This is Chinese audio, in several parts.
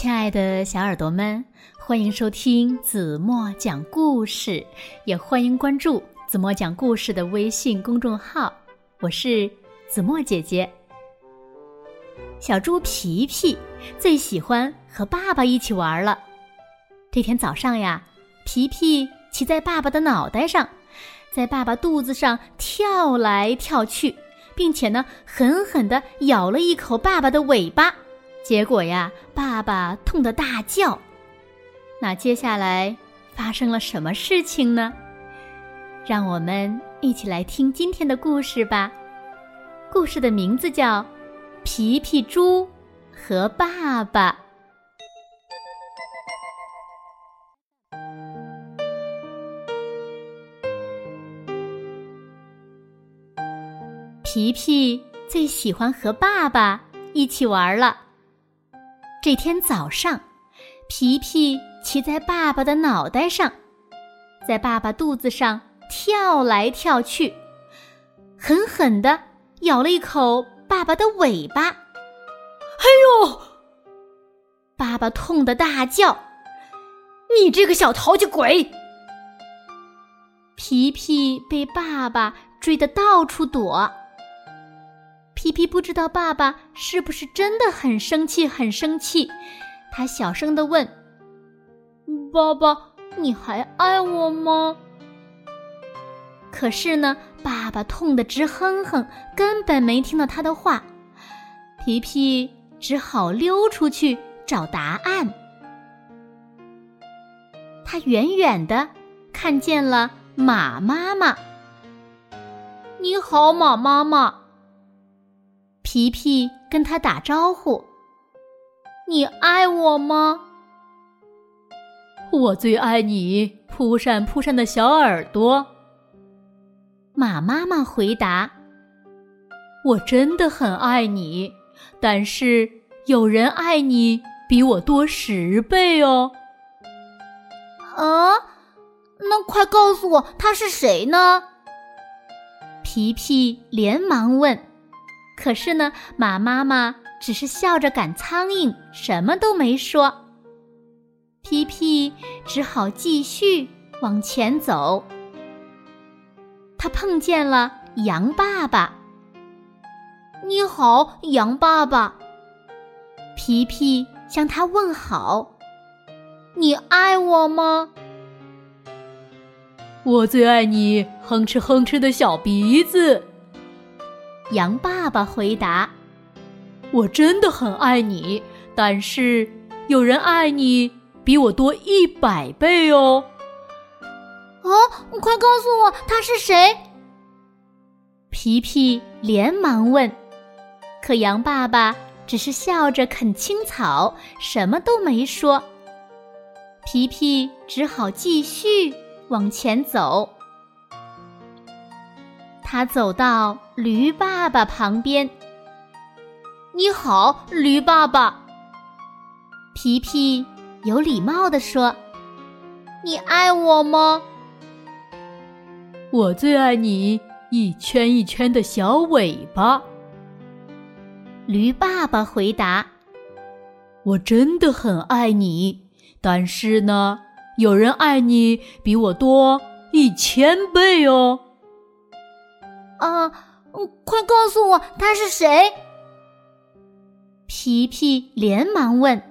亲爱的小耳朵们，欢迎收听子墨讲故事，也欢迎关注子墨讲故事的微信公众号。我是子墨姐姐。小猪皮皮最喜欢和爸爸一起玩了。这天早上呀，皮皮骑在爸爸的脑袋上，在爸爸肚子上跳来跳去，并且呢，狠狠地咬了一口爸爸的尾巴。结果呀，爸爸痛得大叫。那接下来发生了什么事情呢？让我们一起来听今天的故事吧。故事的名字叫《皮皮猪和爸爸》。皮皮最喜欢和爸爸一起玩了。这天早上，皮皮骑在爸爸的脑袋上，在爸爸肚子上跳来跳去，狠狠地咬了一口爸爸的尾巴。哎呦！爸爸痛得大叫：“你这个小淘气鬼！”皮皮被爸爸追得到处躲。皮皮不知道爸爸是不是真的很生气，很生气。他小声的问：“爸爸，你还爱我吗？”可是呢，爸爸痛得直哼哼，根本没听到他的话。皮皮只好溜出去找答案。他远远的看见了马妈妈。“你好，马妈妈。”皮皮跟他打招呼：“你爱我吗？”“我最爱你扑扇扑扇的小耳朵。”马妈妈回答：“我真的很爱你，但是有人爱你比我多十倍哦。”“啊，那快告诉我他是谁呢？”皮皮连忙问。可是呢，马妈妈只是笑着赶苍蝇，什么都没说。皮皮只好继续往前走。他碰见了羊爸爸。“你好，羊爸爸。”皮皮向他问好。“你爱我吗？”“我最爱你，哼哧哼哧的小鼻子。”羊爸爸回答：“我真的很爱你，但是有人爱你比我多一百倍哦。”“啊，快告诉我他是谁？”皮皮连忙问。可羊爸爸只是笑着啃青草，什么都没说。皮皮只好继续往前走。他走到驴爸爸旁边。“你好，驴爸爸。”皮皮有礼貌地说：“你爱我吗？”“我最爱你一圈一圈的小尾巴。”驴爸爸回答：“我真的很爱你，但是呢，有人爱你比我多一千倍哦。”啊，快告诉我他是谁！皮皮连忙问，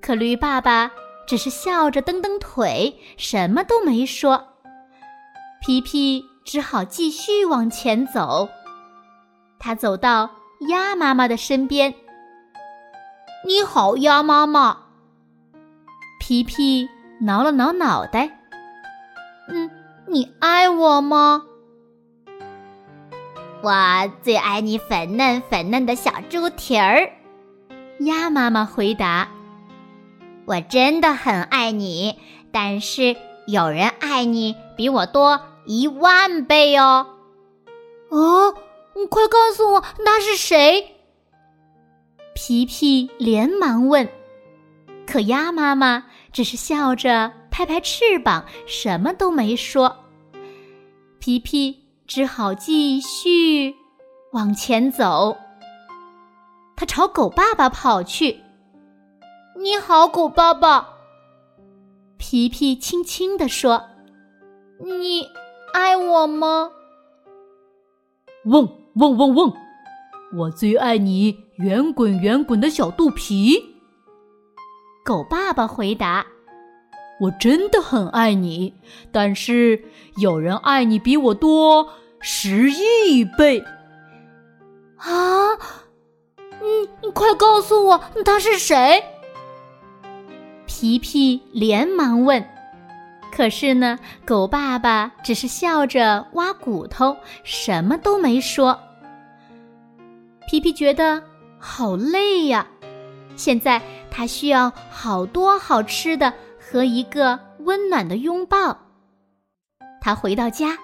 可驴爸爸只是笑着蹬蹬腿，什么都没说。皮皮只好继续往前走。他走到鸭妈妈的身边。“你好，鸭妈妈。”皮皮挠了挠脑袋。“嗯，你爱我吗？”我最爱你粉嫩粉嫩的小猪蹄儿，鸭妈妈回答：“我真的很爱你，但是有人爱你比我多一万倍哦。”哦，你快告诉我那是谁？皮皮连忙问，可鸭妈妈只是笑着拍拍翅膀，什么都没说。皮皮。只好继续往前走。他朝狗爸爸跑去。你好，狗爸爸。皮皮轻轻地说：“你爱我吗？”嗡嗡嗡嗡，我最爱你圆滚圆滚的小肚皮。狗爸爸回答：“我真的很爱你，但是有人爱你比我多十亿倍。”啊！你你快告诉我他是谁？皮皮连忙问。可是呢，狗爸爸只是笑着挖骨头，什么都没说。皮皮觉得好累呀，现在他需要好多好吃的和一个温暖的拥抱。他回到家，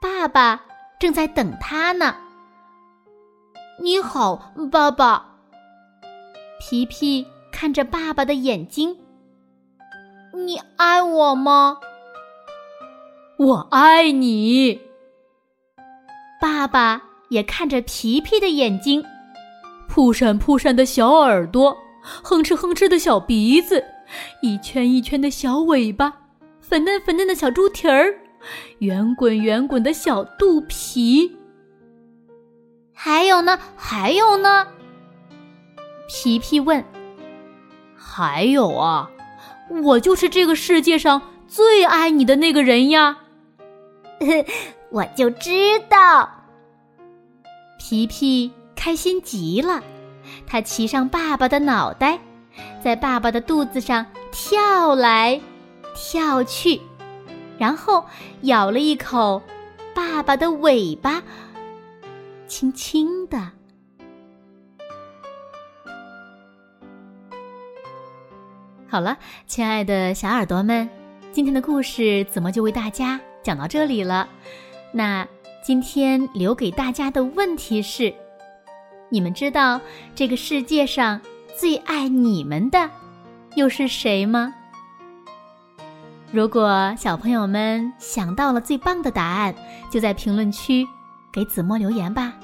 爸爸正在等他呢。你好，爸爸。皮皮看着爸爸的眼睛。你爱我吗？我爱你。爸爸也看着皮皮的眼睛，扑闪扑闪的小耳朵，哼哧哼哧的小鼻子，一圈一圈的小尾巴，粉嫩粉嫩的小猪蹄儿，圆滚圆滚的小肚皮。还有呢？还有呢？皮皮问。还有啊，我就是这个世界上最爱你的那个人呀！我就知道。皮皮开心极了，他骑上爸爸的脑袋，在爸爸的肚子上跳来跳去，然后咬了一口爸爸的尾巴。轻轻的，好了，亲爱的小耳朵们，今天的故事怎么就为大家讲到这里了？那今天留给大家的问题是：你们知道这个世界上最爱你们的又是谁吗？如果小朋友们想到了最棒的答案，就在评论区。给子墨留言吧。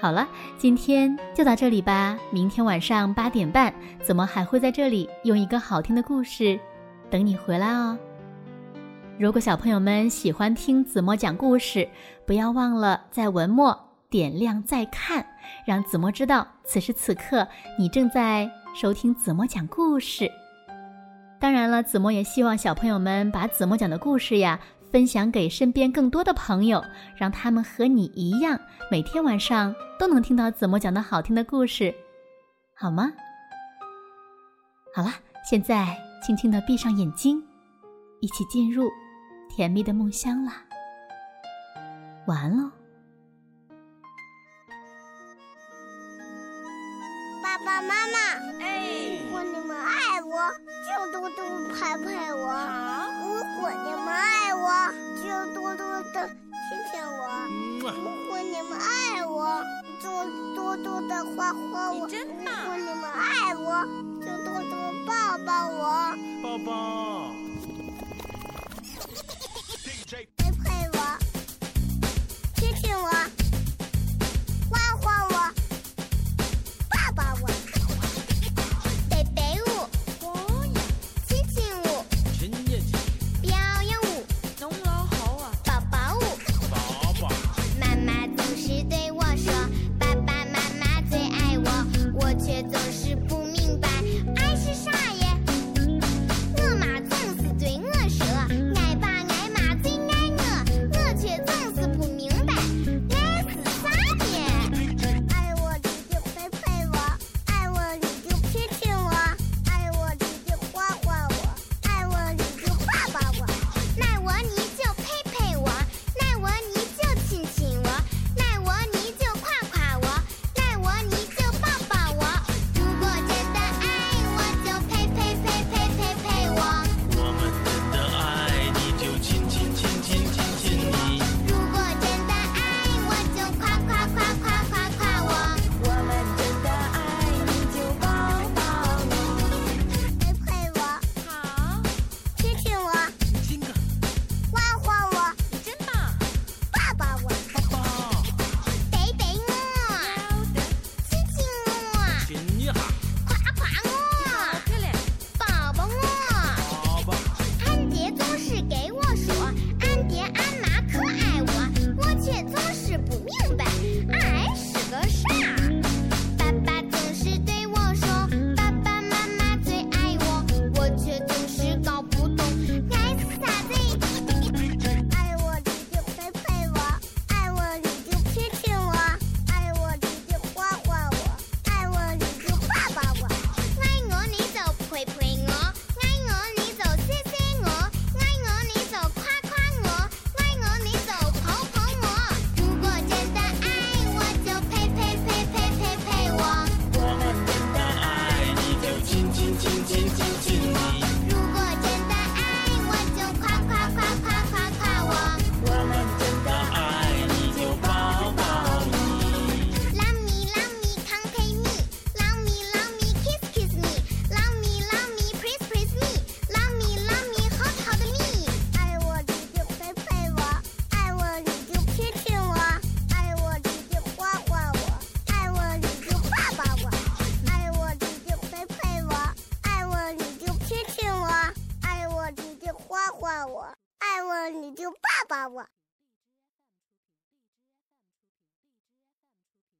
好了，今天就到这里吧。明天晚上八点半，子墨还会在这里用一个好听的故事等你回来哦。如果小朋友们喜欢听子墨讲故事，不要忘了在文末点亮再看，让子墨知道此时此刻你正在收听子墨讲故事。当然了，子墨也希望小朋友们把子墨讲的故事呀。分享给身边更多的朋友，让他们和你一样，每天晚上都能听到子墨讲的好听的故事，好吗？好了，现在轻轻的闭上眼睛，一起进入甜蜜的梦乡啦。晚安喽，爸爸妈妈，哎，如果你们爱我，就多多拍拍我；如果你们爱。我就多多的亲亲我，如果你们爱我，就多多的夸夸我；如果你们爱我，就多多抱抱我。抱抱。